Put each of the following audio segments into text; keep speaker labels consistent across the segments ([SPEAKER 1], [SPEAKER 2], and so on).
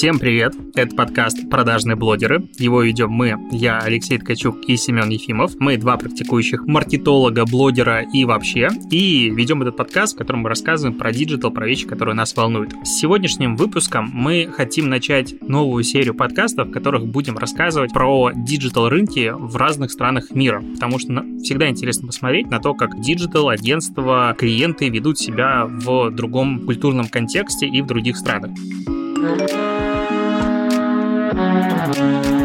[SPEAKER 1] Всем привет! Это подкаст «Продажные блогеры». Его ведем мы, я, Алексей Ткачук и Семен Ефимов. Мы два практикующих маркетолога, блогера и вообще. И ведем этот подкаст, в котором мы рассказываем про digital, про вещи, которые нас волнуют. С сегодняшним выпуском мы хотим начать новую серию подкастов, в которых будем рассказывать про digital рынки в разных странах мира. Потому что всегда интересно посмотреть на то, как digital, агентства, клиенты ведут себя в другом культурном контексте и в других странах. Música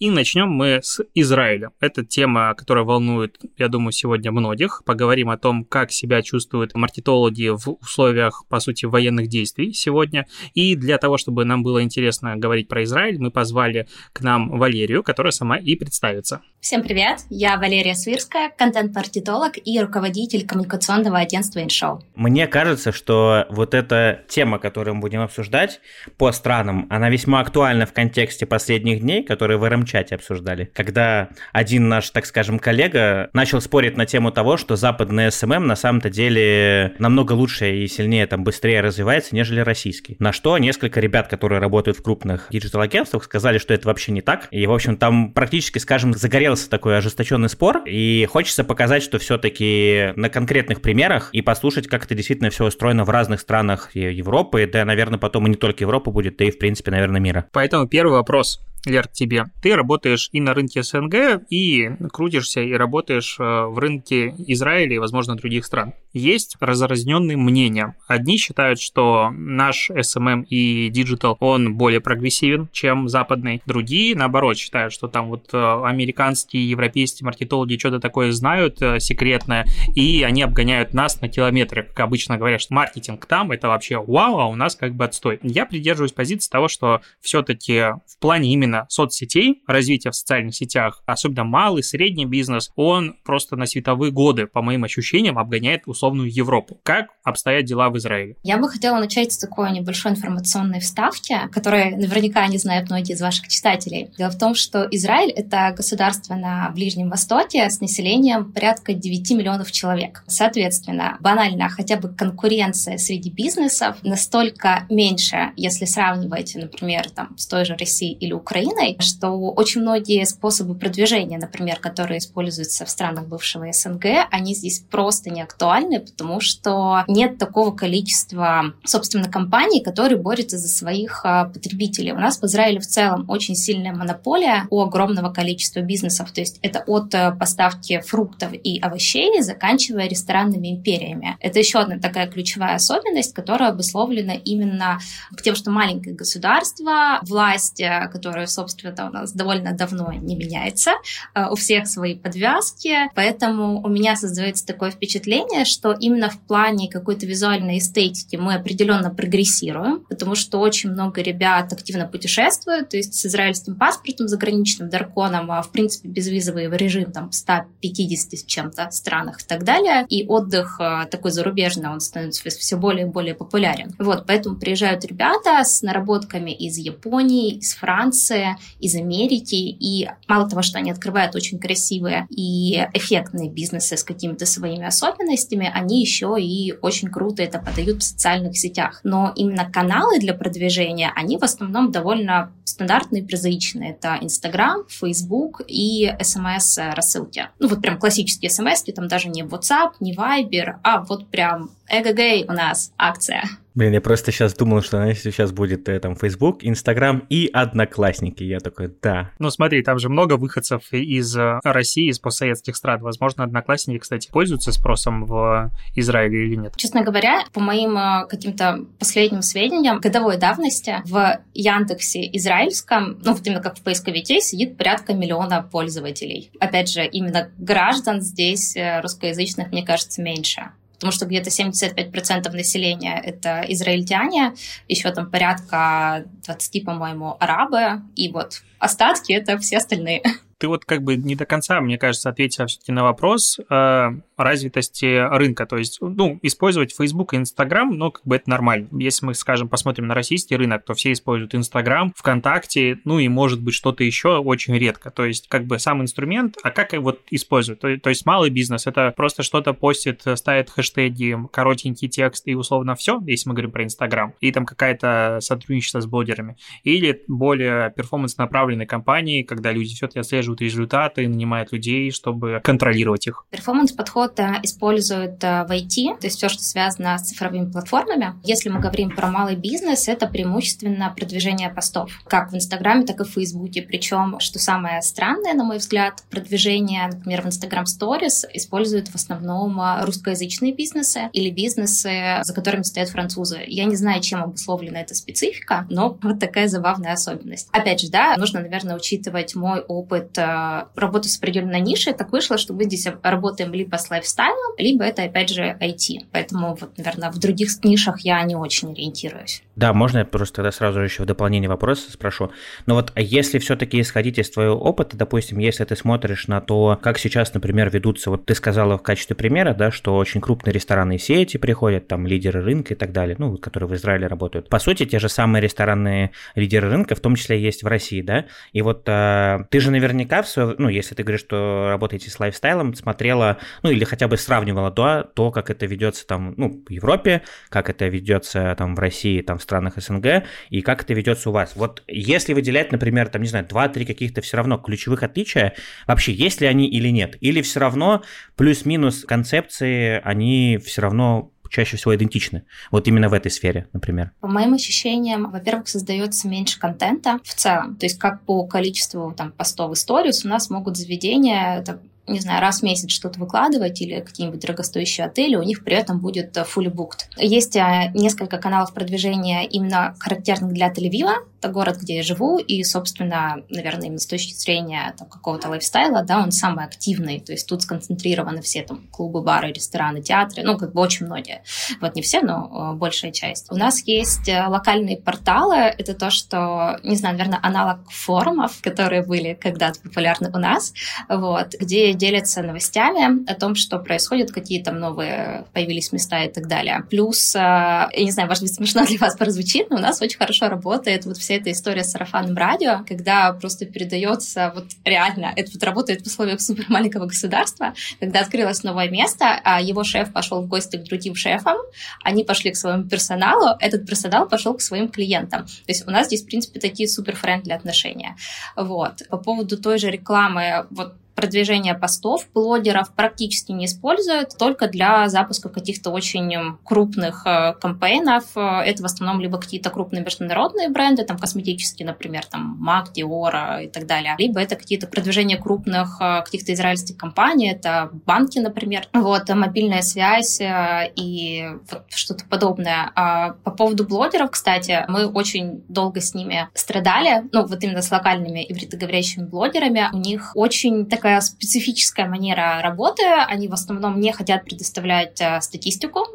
[SPEAKER 1] И начнем мы с Израиля. Это тема, которая волнует, я думаю, сегодня многих. Поговорим о том, как себя чувствуют маркетологи в условиях, по сути, военных действий сегодня. И для того, чтобы нам было интересно говорить про Израиль, мы позвали к нам Валерию, которая сама и представится.
[SPEAKER 2] Всем привет! Я Валерия Свирская, контент-маркетолог и руководитель коммуникационного агентства InShow.
[SPEAKER 3] Мне кажется, что вот эта тема, которую мы будем обсуждать по странам, она весьма актуальна в контексте последних дней, которые в РМ чате обсуждали, когда один наш, так скажем, коллега начал спорить на тему того, что западный SMM на самом-то деле намного лучше и сильнее, там, быстрее развивается, нежели российский. На что несколько ребят, которые работают в крупных digital-агентствах, сказали, что это вообще не так. И, в общем, там практически, скажем, загорелся такой ожесточенный спор, и хочется показать, что все-таки на конкретных примерах и послушать, как это действительно все устроено в разных странах Европы, да, наверное, потом и не только Европы будет, да и, в принципе, наверное, мира.
[SPEAKER 1] Поэтому первый вопрос. Лер, тебе. Ты работаешь и на рынке СНГ, и крутишься, и работаешь э, в рынке Израиля и, возможно, других стран. Есть разразненные мнения. Одни считают, что наш SMM и Digital, он более прогрессивен, чем западный. Другие, наоборот, считают, что там вот э, американские, европейские маркетологи что-то такое знают э, секретное, и они обгоняют нас на километры. Как обычно говорят, что маркетинг там, это вообще вау, а у нас как бы отстой. Я придерживаюсь позиции того, что все-таки в плане именно именно соцсетей, развития в социальных сетях, особенно малый, средний бизнес, он просто на световые годы, по моим ощущениям, обгоняет условную Европу. Как обстоят дела в Израиле?
[SPEAKER 2] Я бы хотела начать с такой небольшой информационной вставки, которую наверняка не знают многие из ваших читателей. Дело в том, что Израиль — это государство на Ближнем Востоке с населением порядка 9 миллионов человек. Соответственно, банально, хотя бы конкуренция среди бизнесов настолько меньше, если сравнивать, например, там, с той же Россией или Украиной, Украиной, что очень многие способы продвижения, например, которые используются в странах бывшего СНГ, они здесь просто не актуальны, потому что нет такого количества, собственно, компаний, которые борются за своих а, потребителей. У нас в Израиле в целом очень сильная монополия у огромного количества бизнесов, то есть это от а, поставки фруктов и овощей, заканчивая ресторанными империями. Это еще одна такая ключевая особенность, которая обусловлена именно тем, что маленькое государство, власть, а, которая собственно, у нас довольно давно не меняется. Э, у всех свои подвязки, поэтому у меня создается такое впечатление, что именно в плане какой-то визуальной эстетики мы определенно прогрессируем, потому что очень много ребят активно путешествуют, то есть с израильским паспортом, заграничным дарконом, а в принципе безвизовый режим там в 150 с чем-то странах и так далее, и отдых э, такой зарубежный, он становится все более и более популярен. Вот, поэтому приезжают ребята с наработками из Японии, из Франции, Китая, из Америки. И мало того, что они открывают очень красивые и эффектные бизнесы с какими-то своими особенностями, они еще и очень круто это подают в социальных сетях. Но именно каналы для продвижения, они в основном довольно стандартные, прозаичные. Это Инстаграм, Фейсбук и смс-рассылки. Ну вот прям классические смс, там даже не WhatsApp, не Viber, а вот прям эгэгэй у нас акция.
[SPEAKER 3] Блин, я просто сейчас думал, что знаете, сейчас будет э, там Facebook, Instagram и Одноклассники. Я такой, да.
[SPEAKER 1] Ну смотри, там же много выходцев из э, России, из постсоветских стран. Возможно, Одноклассники, кстати, пользуются спросом в Израиле или нет?
[SPEAKER 2] Честно говоря, по моим э, каким-то последним сведениям, годовой давности в Яндексе израильском, ну вот именно как в поисковике, сидит порядка миллиона пользователей. Опять же, именно граждан здесь русскоязычных, мне кажется, меньше потому что где-то 75% населения — это израильтяне, еще там порядка 20, по-моему, арабы, и вот остатки — это все остальные.
[SPEAKER 1] Ты вот как бы не до конца, мне кажется, ответил все-таки на вопрос э, развитости рынка. То есть, ну, использовать Facebook и Instagram, ну, как бы это нормально. Если мы, скажем, посмотрим на российский рынок, то все используют Instagram, ВКонтакте, ну и, может быть, что-то еще очень редко. То есть, как бы сам инструмент, а как его использовать? То, то есть, малый бизнес, это просто что-то постит, ставит хэштеги, коротенький текст и условно все, если мы говорим про Instagram, и там какая-то сотрудничество с блогерами. Или более перформанс-направленные компании, когда люди все-таки отслеживают результаты, нанимают людей, чтобы контролировать их.
[SPEAKER 2] Перформанс-подход э, используют э, в IT, то есть все, что связано с цифровыми платформами. Если мы говорим про малый бизнес, это преимущественно продвижение постов, как в Инстаграме, так и в Фейсбуке. Причем, что самое странное, на мой взгляд, продвижение, например, в Инстаграм Stories используют в основном э, русскоязычные бизнесы или бизнесы, за которыми стоят французы. Я не знаю, чем обусловлена эта специфика, но вот такая забавная особенность. Опять же, да, нужно, наверное, учитывать мой опыт э, работы с определенной нишей. Так вышло, что мы здесь работаем либо с лайфстайлом, либо это, опять же, IT. Поэтому, вот, наверное, в других нишах я не очень ориентируюсь.
[SPEAKER 3] Да, можно я просто тогда сразу еще в дополнение вопроса спрошу. Но вот а если все-таки исходить из твоего опыта, допустим, если ты смотришь на то, как сейчас, например, ведутся, вот ты сказала в качестве примера, да, что очень крупные ресторанные сети приходят, там лидеры рынка и так далее, ну, которые в Израиле работают. По сути, те же самые ресторанные лидеры рынка, в том числе есть в России, да, и вот а, ты же наверняка все, ну, если ты говоришь, что работаете с лайфстайлом, смотрела, ну, или хотя бы сравнивала то, то как это ведется там, ну, в Европе, как это ведется там в России, там в странах СНГ, и как это ведется у вас. Вот если выделять, например, там, не знаю, два-три каких-то все равно ключевых отличия, вообще есть ли они или нет? Или все равно плюс-минус концепции, они все равно чаще всего идентичны. Вот именно в этой сфере, например.
[SPEAKER 2] По моим ощущениям, во-первых, создается меньше контента в целом. То есть как по количеству там, постов в сторис у нас могут заведения там, не знаю, раз в месяц что-то выкладывать или какие-нибудь дорогостоящие отели, у них при этом будет fully booked. Есть несколько каналов продвижения именно характерных для Тель-Авива, это город, где я живу, и, собственно, наверное, именно с точки зрения там, какого-то лайфстайла, да, он самый активный, то есть тут сконцентрированы все там клубы, бары, рестораны, театры, ну, как бы очень многие. Вот не все, но э, большая часть. У нас есть э, локальные порталы, это то, что, не знаю, наверное, аналог форумов, которые были когда-то популярны у нас, вот, где делятся новостями о том, что происходит, какие там новые появились места и так далее. Плюс, э, я не знаю, может быть, смешно для вас прозвучит, но у нас очень хорошо работает вот вся эта история с сарафанным радио, когда просто передается вот реально, это вот работает в условиях супер маленького государства, когда открылось новое место, а его шеф пошел в гости к другим шефам, они пошли к своему персоналу, этот персонал пошел к своим клиентам. То есть у нас здесь, в принципе, такие супер френдли отношения. Вот. По поводу той же рекламы, вот продвижения постов блогеров практически не используют, только для запуска каких-то очень крупных э, кампейнов. Это в основном либо какие-то крупные международные бренды, там косметические, например, там MAC, Dior и так далее, либо это какие-то продвижения крупных э, каких-то израильских компаний, это банки, например, вот, мобильная связь э, и вот что-то подобное. А по поводу блогеров, кстати, мы очень долго с ними страдали, ну, вот именно с локальными ивритоговорящими блогерами. У них очень такая специфическая манера работы. Они в основном не хотят предоставлять э, статистику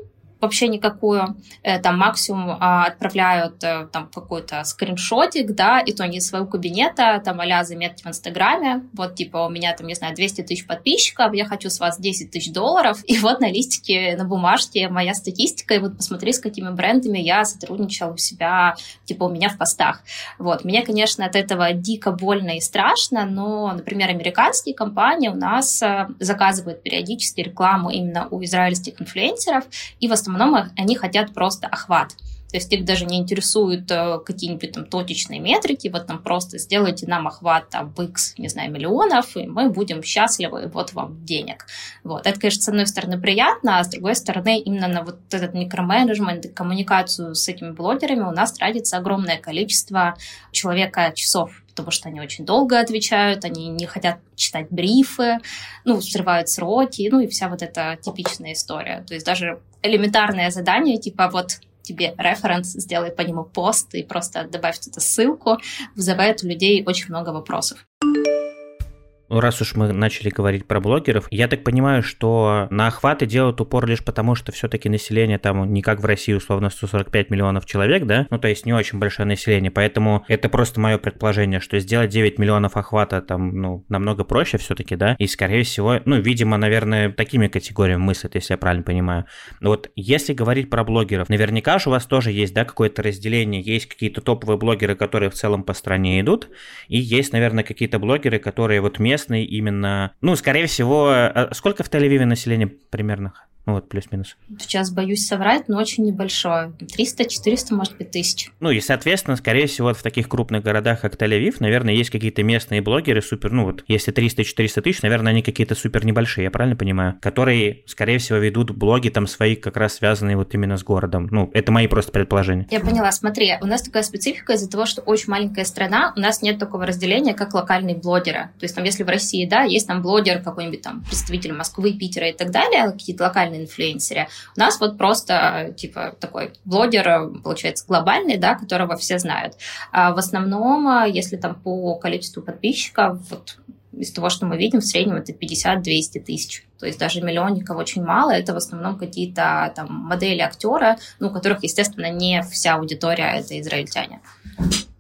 [SPEAKER 2] вообще никакую, э, там максимум а, отправляют э, там какой-то скриншотик, да, и то не из своего кабинета, там а заметки в Инстаграме, вот типа у меня там, не знаю, 200 тысяч подписчиков, я хочу с вас 10 тысяч долларов, и вот на листике, на бумажке моя статистика, и вот посмотри, с какими брендами я сотрудничала у себя, типа у меня в постах. Вот, мне, конечно, от этого дико больно и страшно, но, например, американские компании у нас э, заказывают периодически рекламу именно у израильских инфлюенсеров, и в основном основном они хотят просто охват. То есть их даже не интересуют э, какие-нибудь там точечные метрики, вот там просто сделайте нам охват там, в X, не знаю, миллионов, и мы будем счастливы, вот вам денег. Вот. Это, конечно, с одной стороны приятно, а с другой стороны именно на вот этот микроменеджмент и коммуникацию с этими блогерами у нас тратится огромное количество человека часов потому что они очень долго отвечают, они не хотят читать брифы, ну, срывают сроки, ну и вся вот эта типичная история. То есть даже элементарное задание, типа вот тебе референс, сделай по нему пост и просто добавь туда ссылку, вызывает у людей очень много вопросов.
[SPEAKER 3] Раз уж мы начали говорить про блогеров, я так понимаю, что на охваты делают упор лишь потому, что все-таки население там не как в России, условно, 145 миллионов человек, да? Ну, то есть не очень большое население, поэтому это просто мое предположение, что сделать 9 миллионов охвата там, ну, намного проще все-таки, да? И, скорее всего, ну, видимо, наверное, такими категориями мыслят, если я правильно понимаю. Но вот если говорить про блогеров, наверняка же у вас тоже есть, да, какое-то разделение, есть какие-то топовые блогеры, которые в целом по стране идут, и есть, наверное, какие-то блогеры, которые вот местные местный именно... Ну, скорее всего, а сколько в Тель-Авиве населения примерно? Ну вот, плюс-минус.
[SPEAKER 2] Сейчас боюсь соврать, но очень небольшое. 300-400, может быть, тысяч.
[SPEAKER 3] Ну и, соответственно, скорее всего, в таких крупных городах, как Тель-Авив, наверное, есть какие-то местные блогеры супер, ну вот, если 300-400 тысяч, наверное, они какие-то супер небольшие, я правильно понимаю? Которые, скорее всего, ведут блоги там свои, как раз связанные вот именно с городом. Ну, это мои просто предположения.
[SPEAKER 2] Я поняла, смотри, у нас такая специфика из-за того, что очень маленькая страна, у нас нет такого разделения, как локальные блогеры. То есть там, если в России, да, есть там блогер какой-нибудь там, представитель Москвы, Питера и так далее, какие-то локальные глобальный инфлюенсере. У нас вот просто, типа, такой блогер, получается, глобальный, да, которого все знают. А в основном, если там по количеству подписчиков, вот из того, что мы видим, в среднем это 50-200 тысяч. То есть даже миллионников очень мало. Это в основном какие-то там модели актера, ну, у которых, естественно, не вся аудитория это израильтяне.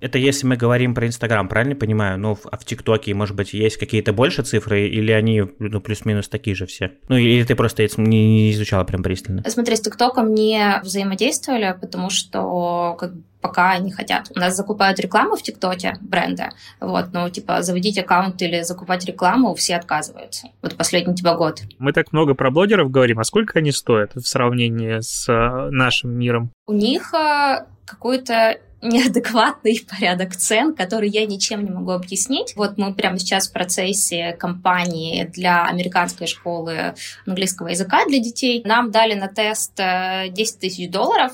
[SPEAKER 3] Это если мы говорим про Инстаграм, правильно понимаю? Ну, а в ТикТоке, может быть, есть какие-то больше цифры, или они ну, плюс-минус такие же все? Ну, или ты просто не, не изучала прям пристально?
[SPEAKER 2] Смотри, с ТикТоком не взаимодействовали, потому что как пока не хотят. У нас закупают рекламу в ТикТоке бренда, вот, ну, типа, заводить аккаунт или закупать рекламу все отказываются. Вот последний, типа, год.
[SPEAKER 1] Мы так много про блогеров говорим, а сколько они стоят в сравнении с э, нашим миром?
[SPEAKER 2] У них э, какой-то неадекватный порядок цен, который я ничем не могу объяснить. Вот мы прямо сейчас в процессе кампании для американской школы английского языка для детей. Нам дали на тест 10 э, тысяч долларов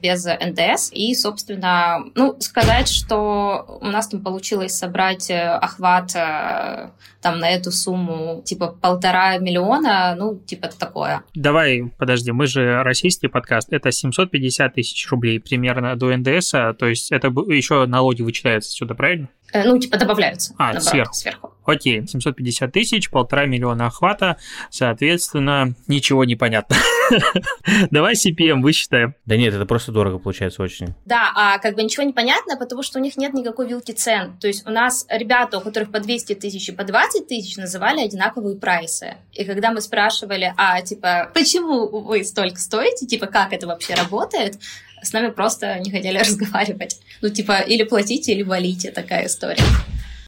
[SPEAKER 2] без НДС. И, собственно, ну, сказать, что у нас там получилось собрать э, охват э, там на эту сумму типа полтора миллиона, ну, типа такое.
[SPEAKER 1] Давай, подожди, мы же российский подкаст, это 750 тысяч рублей примерно до НДС, то есть это еще налоги вычитаются сюда, правильно?
[SPEAKER 2] Э, ну, типа добавляются.
[SPEAKER 1] А, наоборот, сверху. сверху. Окей, 750 тысяч, полтора миллиона охвата, соответственно, ничего не понятно. Давай CPM высчитаем.
[SPEAKER 3] Да нет, это просто дорого получается очень.
[SPEAKER 2] Да, а как бы ничего не понятно, потому что у них нет никакой вилки цен. То есть у нас ребята, у которых по 200 тысяч и по 20 тысяч, называли одинаковые прайсы. И когда мы спрашивали, а, типа, почему вы столько стоите, типа, как это вообще работает, с нами просто не хотели разговаривать. Ну, типа, или платите, или валите, такая история.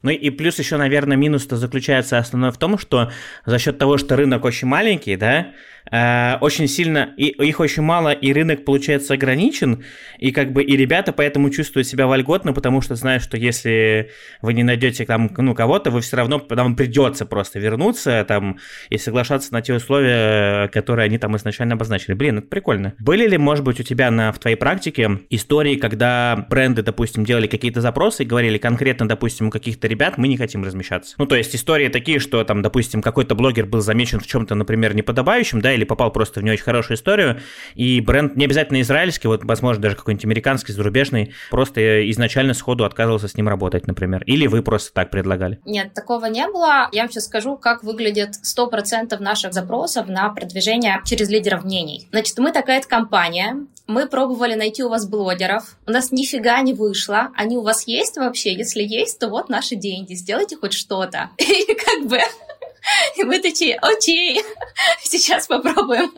[SPEAKER 3] Ну и плюс еще, наверное, минус-то заключается основной в том, что за счет того, что рынок очень маленький, да, Э, очень сильно, и их очень мало, и рынок, получается, ограничен, и как бы и ребята поэтому чувствуют себя вольготно, потому что знают, что если вы не найдете там, ну, кого-то, вы все равно, вам придется просто вернуться там и соглашаться на те условия, которые они там изначально обозначили. Блин, это прикольно. Были ли, может быть, у тебя на, в твоей практике истории, когда бренды, допустим, делали какие-то запросы и говорили конкретно, допустим, у каких-то ребят, мы не хотим размещаться? Ну, то есть истории такие, что там, допустим, какой-то блогер был замечен в чем-то, например, неподобающем, да, или попал просто в не очень хорошую историю, и бренд не обязательно израильский, вот, возможно, даже какой-нибудь американский, зарубежный, просто изначально сходу отказывался с ним работать, например. Или вы просто так предлагали?
[SPEAKER 2] Нет, такого не было. Я вам сейчас скажу, как выглядит 100% наших запросов на продвижение через лидеров мнений. Значит, мы такая компания, мы пробовали найти у вас блогеров, у нас нифига не вышло, они у вас есть вообще? Если есть, то вот наши деньги, сделайте хоть что-то. И как бы и мы такие, окей, сейчас попробуем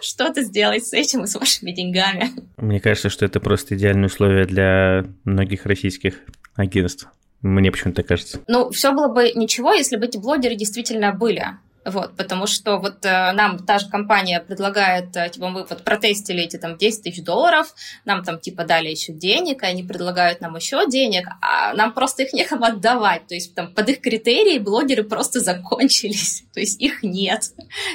[SPEAKER 2] что-то сделать с этим и с вашими деньгами.
[SPEAKER 3] Мне кажется, что это просто идеальные условия для многих российских агентств. Мне почему-то кажется.
[SPEAKER 2] Ну, все было бы ничего, если бы эти блогеры действительно были. Вот, потому что вот э, нам та же компания предлагает, э, типа, мы вот протестили эти там 10 тысяч долларов, нам там типа дали еще денег, они предлагают нам еще денег, а нам просто их некому отдавать. То есть там под их критерии блогеры просто закончились. То есть их нет.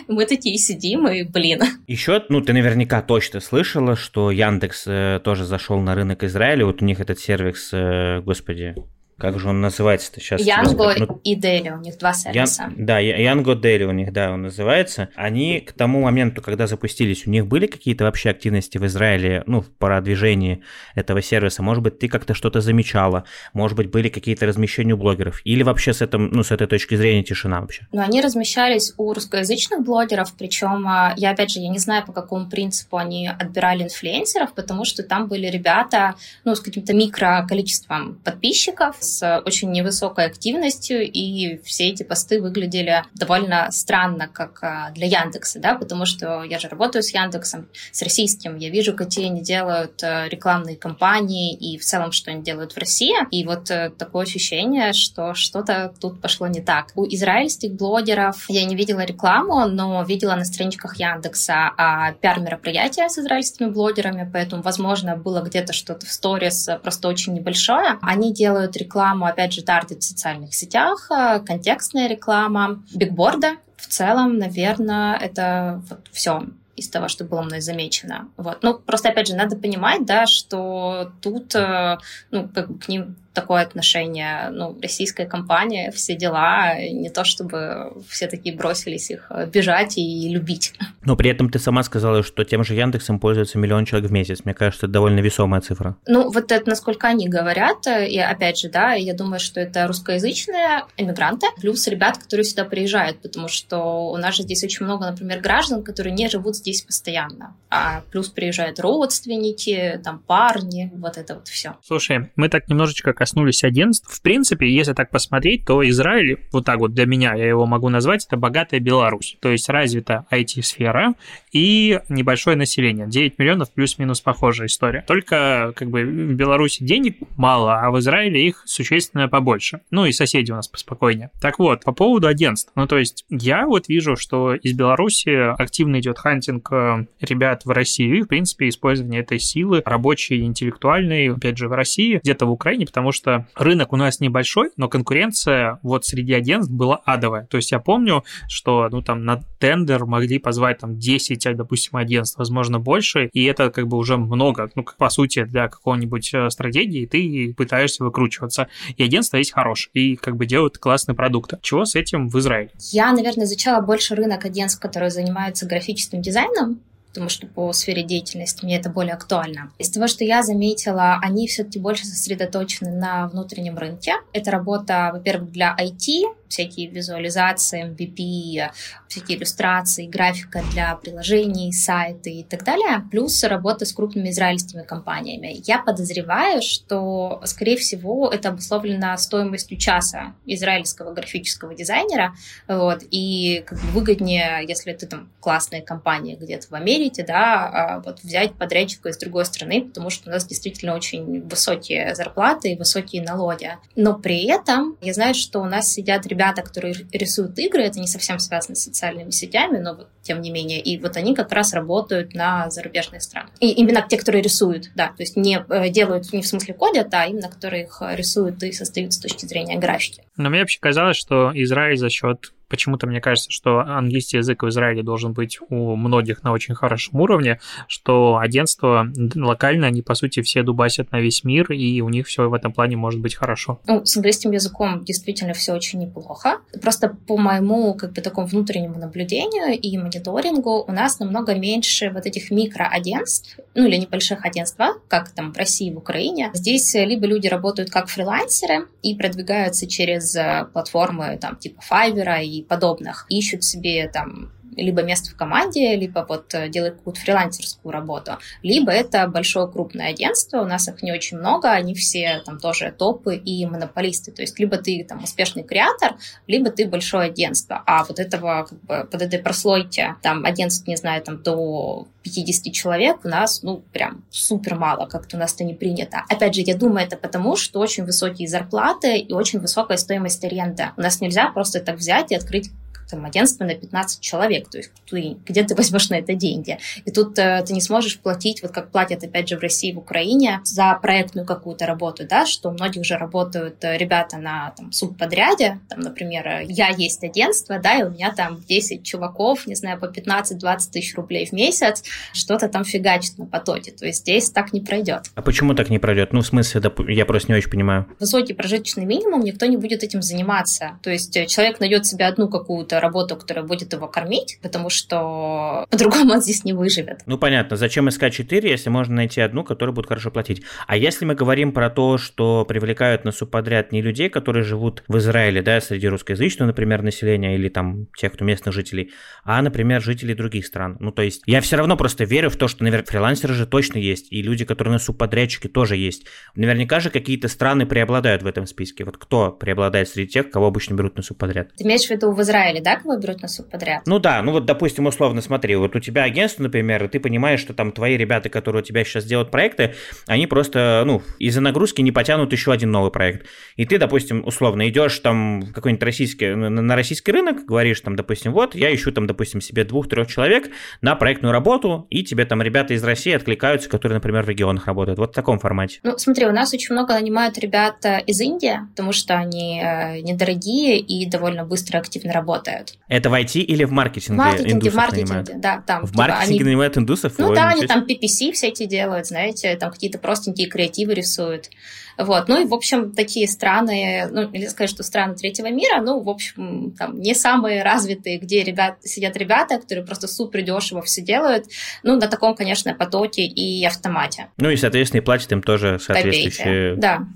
[SPEAKER 2] Мы такие сидим и, блин.
[SPEAKER 3] Еще, ну, ты наверняка точно слышала, что Яндекс э, тоже зашел на рынок Израиля. Вот у них этот сервис, э, господи, как же он называется-то сейчас?
[SPEAKER 2] Янго ну, и Дели, у них два сервиса.
[SPEAKER 3] Ян, да, Янго Дели у них, да, он называется. Они к тому моменту, когда запустились, у них были какие-то вообще активности в Израиле, ну, в продвижении этого сервиса? Может быть, ты как-то что-то замечала? Может быть, были какие-то размещения у блогеров? Или вообще с, этим, ну, с этой точки зрения тишина вообще?
[SPEAKER 2] Ну, они размещались у русскоязычных блогеров, причем а, я, опять же, я не знаю, по какому принципу они отбирали инфлюенсеров, потому что там были ребята, ну, с каким-то микро количеством подписчиков, с очень невысокой активностью, и все эти посты выглядели довольно странно, как а, для Яндекса, да, потому что я же работаю с Яндексом, с российским, я вижу, какие они делают а, рекламные кампании и в целом, что они делают в России, и вот э, такое ощущение, что что-то тут пошло не так. У израильских блогеров я не видела рекламу, но видела на страничках Яндекса а, пиар-мероприятия с израильскими блогерами, поэтому, возможно, было где-то что-то в сторис просто очень небольшое. Они делают рекламу, опять же, таргет в социальных сетях, э, контекстная реклама, бигборда. В целом, наверное, это вот все из того, что было мной замечено. Вот. Ну, просто, опять же, надо понимать, да, что тут, э, ну, к ним такое отношение, ну, российская компания, все дела, не то чтобы все такие бросились их э, бежать и любить.
[SPEAKER 3] Но при этом ты сама сказала, что тем же Яндексом пользуется миллион человек в месяц. Мне кажется, это довольно весомая цифра.
[SPEAKER 2] Ну, вот это насколько они говорят, э, и опять же, да, я думаю, что это русскоязычные иммигранты, плюс ребят, которые сюда приезжают, потому что у нас же здесь очень много, например, граждан, которые не живут здесь постоянно, а плюс приезжают родственники, там парни, вот это вот все.
[SPEAKER 1] Слушай, мы так немножечко коснулись агентств. В принципе, если так посмотреть, то Израиль, вот так вот для меня, я его могу назвать, это богатая Беларусь. То есть развита IT-сфера и небольшое население. 9 миллионов плюс-минус похожая история. Только как бы в Беларуси денег мало, а в Израиле их существенно побольше. Ну и соседи у нас поспокойнее. Так вот, по поводу агентств. Ну то есть я вот вижу, что из Беларуси активно идет hunting э, ребят в Россию и, в принципе, использование этой силы рабочей, интеллектуальной, опять же, в России, где-то в Украине, потому что рынок у нас небольшой, но конкуренция вот среди агентств была адовая. То есть я помню, что ну там на тендер могли позвать там 10, допустим, агентств, возможно, больше, и это как бы уже много, ну, как по сути, для какого-нибудь э, стратегии ты пытаешься выкручиваться. И агентства есть хорошие, и как бы делают классные продукты. Чего с этим в Израиле?
[SPEAKER 2] Я, наверное, изучала больше рынок агентств, которые занимаются графическим дизайном, потому что по сфере деятельности мне это более актуально. Из того, что я заметила, они все-таки больше сосредоточены на внутреннем рынке. Это работа, во-первых, для IT, всякие визуализации, MVP, всякие иллюстрации, графика для приложений, сайты и так далее, плюс работа с крупными израильскими компаниями. Я подозреваю, что, скорее всего, это обусловлено стоимостью часа израильского графического дизайнера, вот, и как бы выгоднее, если ты там классная компания где-то в Америке, да, а вот взять подрядчика из другой страны, потому что у нас действительно очень высокие зарплаты и высокие налоги. Но при этом я знаю, что у нас сидят ребята, ребята, которые рисуют игры, это не совсем связано с социальными сетями, но тем не менее, и вот они как раз работают на зарубежные страны. И именно те, которые рисуют, да, то есть не э, делают не в смысле кодят, а именно которые их рисуют и создают с точки зрения графики.
[SPEAKER 1] Но мне вообще казалось, что Израиль за счет почему-то мне кажется, что английский язык в Израиле должен быть у многих на очень хорошем уровне, что агентства локально, они, по сути, все дубасят на весь мир, и у них все в этом плане может быть хорошо.
[SPEAKER 2] Ну, с английским языком действительно все очень неплохо. Просто по моему, как бы, такому внутреннему наблюдению и мониторингу у нас намного меньше вот этих микроагентств, ну, или небольших агентств, как там в России, в Украине. Здесь либо люди работают как фрилансеры и продвигаются через э, платформы, там, типа Fiverr и подобных, ищут себе там либо место в команде, либо вот э, делают какую-то фрилансерскую работу, либо это большое крупное агентство, у нас их не очень много, они все там тоже топы и монополисты, то есть либо ты там успешный креатор, либо ты большое агентство, а вот этого как бы под этой прослойки там агентств, не знаю, там до 50 человек у нас, ну, прям супер мало, как-то у нас это не принято. Опять же, я думаю, это потому, что очень высокие зарплаты и очень высокая стоимость аренды. У нас нельзя просто так взять и открыть там, агентство на 15 человек, то есть ты, где ты возьмешь на это деньги? И тут э, ты не сможешь платить, вот как платят, опять же, в России, в Украине, за проектную какую-то работу, да, что у многих же работают э, ребята на там, субподряде, там, например, э, я есть агентство, да, и у меня там 10 чуваков, не знаю, по 15-20 тысяч рублей в месяц, что-то там фигачит на потоке. То есть здесь так не пройдет.
[SPEAKER 3] А почему так не пройдет? Ну, в смысле, я просто не очень понимаю.
[SPEAKER 2] Высокий прожиточный минимум, никто не будет этим заниматься. То есть э, человек найдет себе одну какую-то работу, которая будет его кормить, потому что по-другому он здесь не выживет.
[SPEAKER 3] Ну, понятно. Зачем искать четыре, если можно найти одну, которая будет хорошо платить? А если мы говорим про то, что привлекают на субподряд не людей, которые живут в Израиле, да, среди русскоязычного, например, населения или там тех, кто местных жителей, а, например, жителей других стран. Ну, то есть я все равно просто верю в то, что, наверное, фрилансеры же точно есть, и люди, которые на субподрядчике тоже есть. Наверняка же какие-то страны преобладают в этом списке. Вот кто преобладает среди тех, кого обычно берут на субподряд?
[SPEAKER 2] Ты имеешь в виду в Израиле, да, кого берут на субподряд?
[SPEAKER 3] Ну да, ну вот, допустим, условно, смотри, вот у тебя агентство, например, и ты понимаешь, что там твои ребята, которые у тебя сейчас делают проекты, они просто, ну, из-за нагрузки не потянут еще один новый проект. И ты, допустим, условно идешь там в какой-нибудь российский, на, российский рынок, говоришь там, допустим, вот, я ищу там, допустим, себе двух-трех человек на проектную работу, и тебе там ребята из России откликаются, которые, например, в регионах работают. Вот в таком формате.
[SPEAKER 2] Ну, смотри, у нас очень много нанимают ребят из Индии, потому что они э, недорогие и довольно быстро активно работают.
[SPEAKER 3] Это в IT или в маркетинге?
[SPEAKER 2] В маркетинге, в маркетинге, нанимают? да. Там,
[SPEAKER 3] в типа, маркетинге они... нанимают индусов?
[SPEAKER 2] Ну Ой, да, они там PPC все эти делают, знаете, там какие-то простенькие креативы рисуют. Вот. Ну и, в общем, такие страны, ну, или сказать, что страны третьего мира, ну, в общем, там, не самые развитые, где ребят, сидят ребята, которые просто супер дешево все делают, ну, на таком, конечно, потоке и автомате.
[SPEAKER 3] Ну и, соответственно, и платят им тоже соответствующие...
[SPEAKER 2] Да.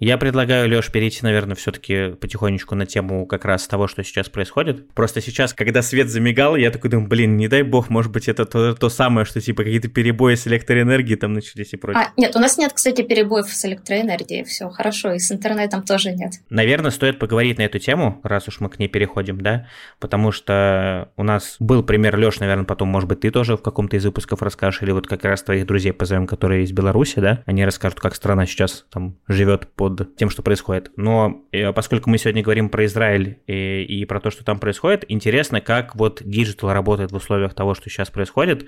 [SPEAKER 3] Я предлагаю, Леш, перейти, наверное, все-таки потихонечку на тему как раз того, что сейчас происходит. Просто сейчас, когда свет замигал, я такой думаю, блин, не дай бог, может быть, это то, то самое, что типа какие-то перебои с электроэнергией там начались и прочее.
[SPEAKER 2] А, нет, у нас нет, кстати, перебоев с электроэнергией, все хорошо, и с интернетом тоже нет.
[SPEAKER 3] Наверное, стоит поговорить на эту тему, раз уж мы к ней переходим, да, потому что у нас был пример, Леш, наверное, потом, может быть, ты тоже в каком-то из выпусков расскажешь, или вот как раз твоих друзей позовем, которые из Беларуси, да, они расскажут, как страна сейчас там живет под под тем, что происходит. Но э, поскольку мы сегодня говорим про Израиль и, и про то, что там происходит, интересно, как вот digital работает в условиях того, что сейчас происходит,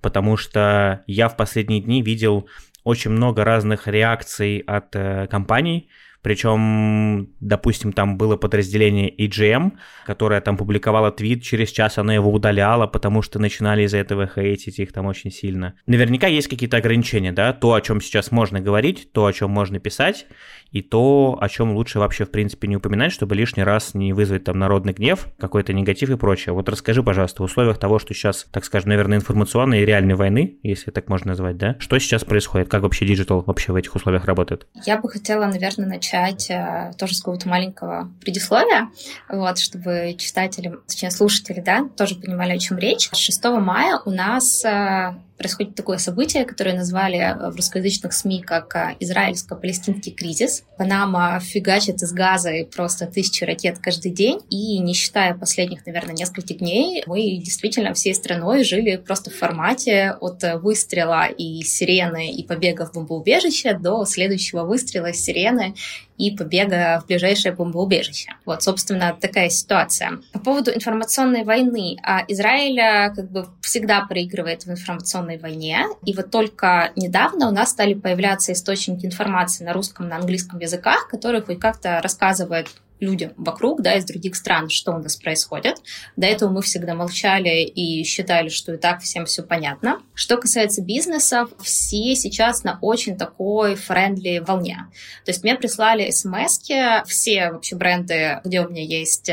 [SPEAKER 3] потому что я в последние дни видел очень много разных реакций от э, компаний, причем, допустим, там было подразделение IGN, которое там публиковало твит, через час оно его удаляло, потому что начинали из-за этого хейтить их там очень сильно. Наверняка есть какие-то ограничения, да, то, о чем сейчас можно говорить, то, о чем можно писать, и то, о чем лучше вообще, в принципе, не упоминать, чтобы лишний раз не вызвать там народный гнев, какой-то негатив и прочее. Вот расскажи, пожалуйста, в условиях того, что сейчас, так скажем, наверное, информационной и реальной войны, если так можно назвать, да, что сейчас происходит, как вообще digital вообще в этих условиях работает?
[SPEAKER 2] Я бы хотела, наверное, начать э, тоже с какого-то маленького предисловия, вот, чтобы читатели, точнее, слушатели, да, тоже понимали, о чем речь. 6 мая у нас э, происходит такое событие, которое назвали в русскоязычных СМИ как э, израильско-палестинский кризис. Панама фигачит из газа и просто тысячи ракет каждый день. И не считая последних, наверное, нескольких дней, мы действительно всей страной жили просто в формате от выстрела и сирены и побега в бомбоубежище до следующего выстрела сирены и побега в ближайшее бомбоубежище. Вот, собственно, такая ситуация. По поводу информационной войны. А Израиль как бы всегда проигрывает в информационной войне, и вот только недавно у нас стали появляться источники информации на русском, на английском языках, которые хоть как-то рассказывают людям вокруг, да, из других стран, что у нас происходит. До этого мы всегда молчали и считали, что и так всем все понятно. Что касается бизнесов, все сейчас на очень такой френдли волне. То есть мне прислали смс все вообще бренды, где у меня есть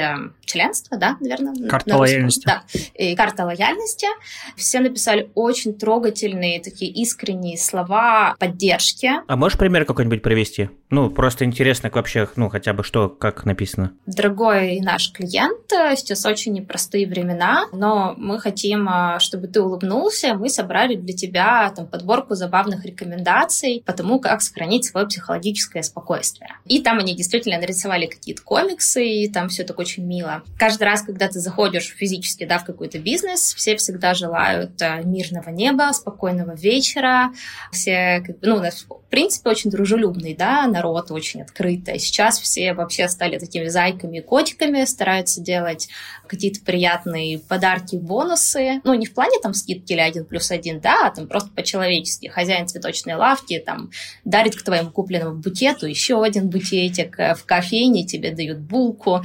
[SPEAKER 2] э, членство, да, наверное?
[SPEAKER 1] Карта лояльности.
[SPEAKER 2] Да, и карта лояльности. Все написали очень трогательные, такие искренние слова поддержки.
[SPEAKER 3] А можешь пример какой-нибудь привести? Ну, просто интересно вообще, ну, хотя бы что, как написано.
[SPEAKER 2] Дорогой наш клиент, сейчас очень непростые времена, но мы хотим, а, чтобы ты улыбнулся. Мы собрали для тебя там, подборку забавных рекомендаций по тому, как сохранить свое психологическое спокойствие. И там они действительно нарисовали какие-то комиксы, и там все так очень мило. Каждый раз, когда ты заходишь физически да, в какой-то бизнес, все всегда желают а, мирного неба, спокойного вечера. Все, ну, у нас, в принципе, очень дружелюбный, да, народ очень открытый. Сейчас все вообще стали такими зайками и котиками, стараются делать какие-то приятные подарки, бонусы. Ну, не в плане там скидки или один плюс один, да, а там просто по-человечески. Хозяин цветочной лавки там дарит к твоему купленному букету еще один букетик. В кофейне тебе дают булку.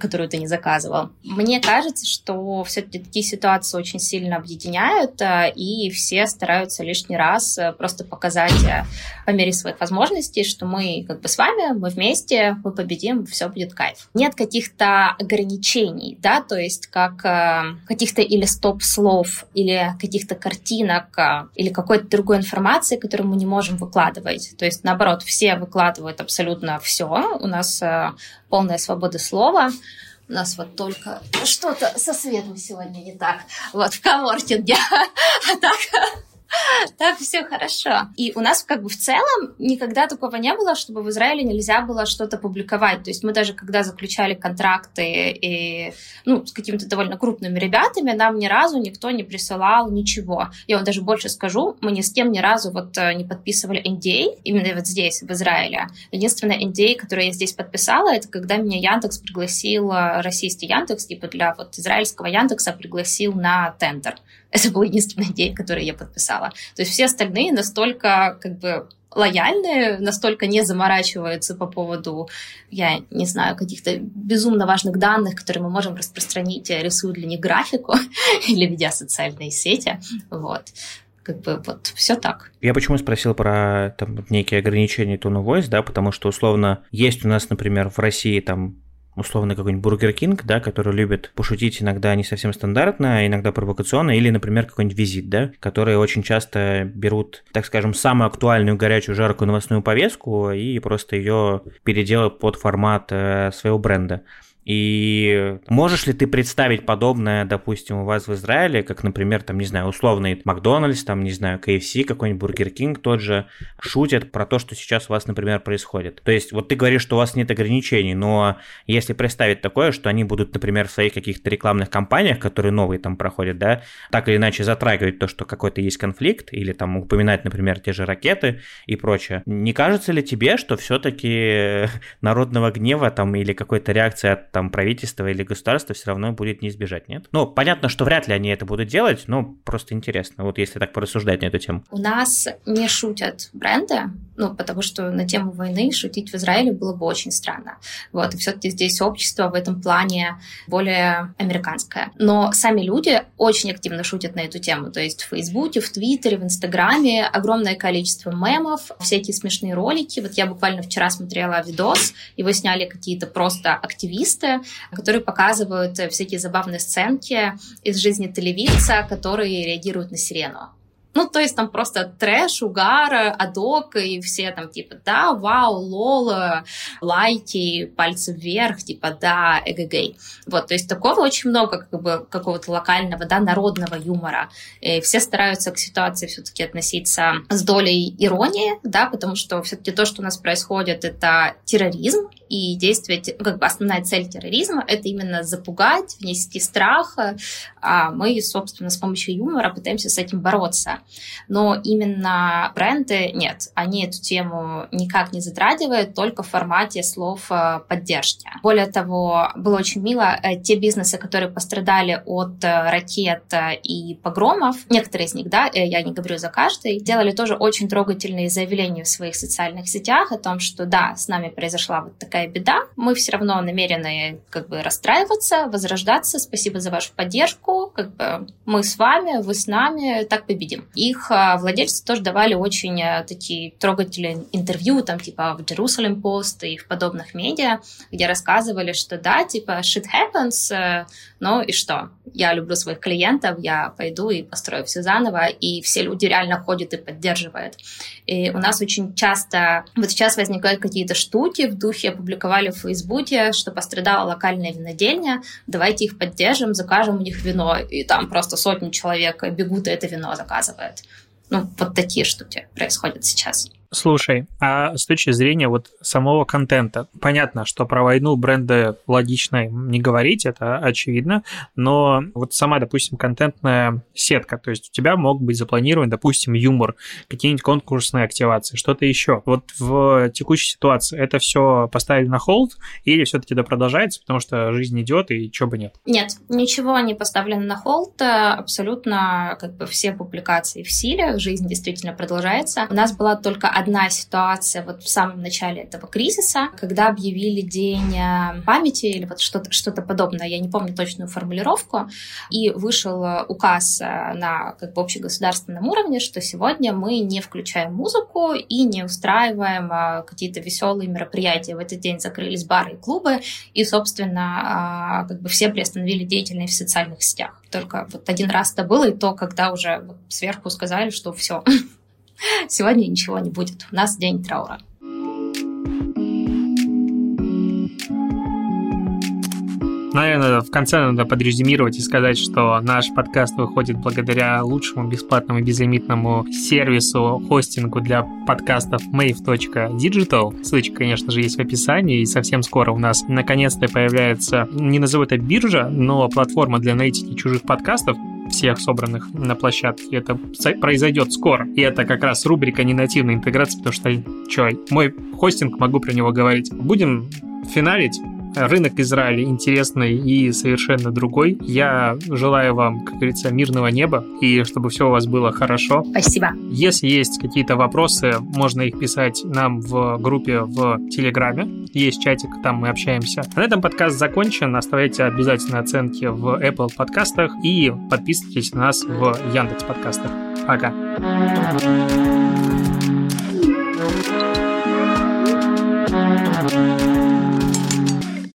[SPEAKER 2] Которую ты не заказывал. Мне кажется, что все-таки такие ситуации очень сильно объединяют, э, и все стараются лишний раз э, просто показать э, по мере своих возможностей, что мы как бы с вами, мы вместе, мы победим, все будет кайф. Нет каких-то ограничений, да, то есть как каких-то или стоп-слов, или каких-то картинок, или какой-то другой информации, которую мы не можем выкладывать. То есть, наоборот, все выкладывают абсолютно все. У нас полная свобода слова. У нас вот только что-то со светом сегодня не так. Вот в коворкинге. А так так все хорошо. И у нас как бы в целом никогда такого не было, чтобы в Израиле нельзя было что-то публиковать. То есть мы даже когда заключали контракты и, ну, с какими-то довольно крупными ребятами, нам ни разу никто не присылал ничего. Я вам даже больше скажу, мы ни с кем ни разу вот э, не подписывали NDA, а, именно вот здесь, в Израиле. Единственное NDA, а, которое я здесь подписала, это когда меня Яндекс пригласил, э, российский Яндекс, типа для вот израильского Яндекса пригласил на тендер. Это был единственный NDA, который я подписала. То есть все остальные настолько как бы лояльные, настолько не заморачиваются по поводу, я не знаю, каких-то безумно важных данных, которые мы можем распространить, рисуют для них графику или ведя социальные сети. Вот как бы вот все так.
[SPEAKER 3] Я почему спросил про там, некие ограничения Tone of Voice, да, потому что условно есть у нас, например, в России там условно какой-нибудь Бургер Кинг, да, который любит пошутить иногда не совсем стандартно, а иногда провокационно, или, например, какой-нибудь визит, да, которые очень часто берут, так скажем, самую актуальную, горячую, жаркую новостную повестку и просто ее переделают под формат э, своего бренда. И можешь ли ты представить подобное, допустим, у вас в Израиле, как, например, там, не знаю, условный Макдональдс, там, не знаю, KFC, какой-нибудь Бургер Кинг тот же, шутят про то, что сейчас у вас, например, происходит. То есть, вот ты говоришь, что у вас нет ограничений, но если представить такое, что они будут, например, в своих каких-то рекламных кампаниях, которые новые там проходят, да, так или иначе затрагивать то, что какой-то есть конфликт, или там упоминать, например, те же ракеты и прочее, не кажется ли тебе, что все-таки народного гнева там или какой-то реакции от там правительство или государство все равно будет не избежать, нет? Ну, понятно, что вряд ли они это будут делать, но просто интересно, вот если так порассуждать на эту тему.
[SPEAKER 2] У нас не шутят бренды, ну, потому что на тему войны шутить в Израиле было бы очень странно. Вот, и все-таки здесь общество в этом плане более американское. Но сами люди очень активно шутят на эту тему, то есть в Фейсбуке, в Твиттере, в Инстаграме огромное количество мемов, всякие смешные ролики. Вот я буквально вчера смотрела видос, его сняли какие-то просто активисты, видео, которые показывают э, всякие забавные сценки из жизни телевизора, которые реагируют на сирену. Ну, то есть там просто трэш, угар, адок, и все там типа, да, вау, лол, лайки, пальцы вверх, типа, да, эгэгэй. Вот, то есть такого очень много, как бы, какого-то локального, да, народного юмора. И все стараются к ситуации все-таки относиться с долей иронии, да, потому что все-таки то, что у нас происходит, это терроризм, и действие, как бы основная цель терроризма — это именно запугать, внести страх, а мы, собственно, с помощью юмора пытаемся с этим бороться но именно бренды нет, они эту тему никак не затрагивают, только в формате слов э, поддержки. Более того, было очень мило, э, те бизнесы, которые пострадали от э, ракет и погромов, некоторые из них, да, я не говорю за каждый, делали тоже очень трогательные заявления в своих социальных сетях о том, что да, с нами произошла вот такая беда, мы все равно намерены как бы расстраиваться, возрождаться, спасибо за вашу поддержку, как бы мы с вами, вы с нами, так победим их а, владельцы тоже давали очень а, такие трогательные интервью, там, типа, в Jerusalem Post и в подобных медиа, где рассказывали, что да, типа, shit happens, э, ну и что? Я люблю своих клиентов, я пойду и построю все заново, и все люди реально ходят и поддерживают. И у нас очень часто, вот сейчас возникают какие-то штуки в духе, опубликовали в Фейсбуке, что пострадала локальная винодельня, давайте их поддержим, закажем у них вино, и там просто сотни человек бегут и это вино заказывают. Ну, вот такие штуки происходят сейчас.
[SPEAKER 1] Слушай, а с точки зрения вот самого контента, понятно, что про войну бренды логично не говорить, это очевидно, но вот сама, допустим, контентная сетка, то есть у тебя мог быть запланирован, допустим, юмор, какие-нибудь конкурсные активации, что-то еще. Вот в текущей ситуации это все поставили на холд или все-таки это продолжается, потому что жизнь идет и чего бы нет?
[SPEAKER 2] Нет, ничего не поставлено на холд, абсолютно как бы все публикации в силе, жизнь действительно продолжается. У нас была только одна ситуация вот в самом начале этого кризиса, когда объявили День э, памяти или вот что-то что подобное, я не помню точную формулировку, и вышел указ э, на как бы общегосударственном уровне, что сегодня мы не включаем музыку и не устраиваем э, какие-то веселые мероприятия. В этот день закрылись бары и клубы, и, собственно, как бы все приостановили деятельность в социальных сетях. Только вот один раз это было, и то, когда уже сверху сказали, что все, сегодня ничего не будет. У нас день траура.
[SPEAKER 1] Наверное, в конце надо подрезюмировать и сказать, что наш подкаст выходит благодаря лучшему бесплатному безлимитному сервису хостингу для подкастов mave.digital. Ссылочка, конечно же, есть в описании, и совсем скоро у нас наконец-то появляется, не назову это биржа, но платформа для аналитики чужих подкастов, всех собранных на площадке. Это произойдет скоро. И это как раз рубрика ненативной интеграции, потому что, что, мой хостинг, могу про него говорить. Будем финалить рынок Израиля интересный и совершенно другой. Я желаю вам, как говорится, мирного неба и чтобы все у вас было хорошо.
[SPEAKER 2] Спасибо.
[SPEAKER 1] Если есть какие-то вопросы, можно их писать нам в группе в Телеграме. Есть чатик, там мы общаемся. На этом подкаст закончен. Оставляйте обязательно оценки в Apple подкастах и подписывайтесь на нас в Яндекс подкастах. Пока.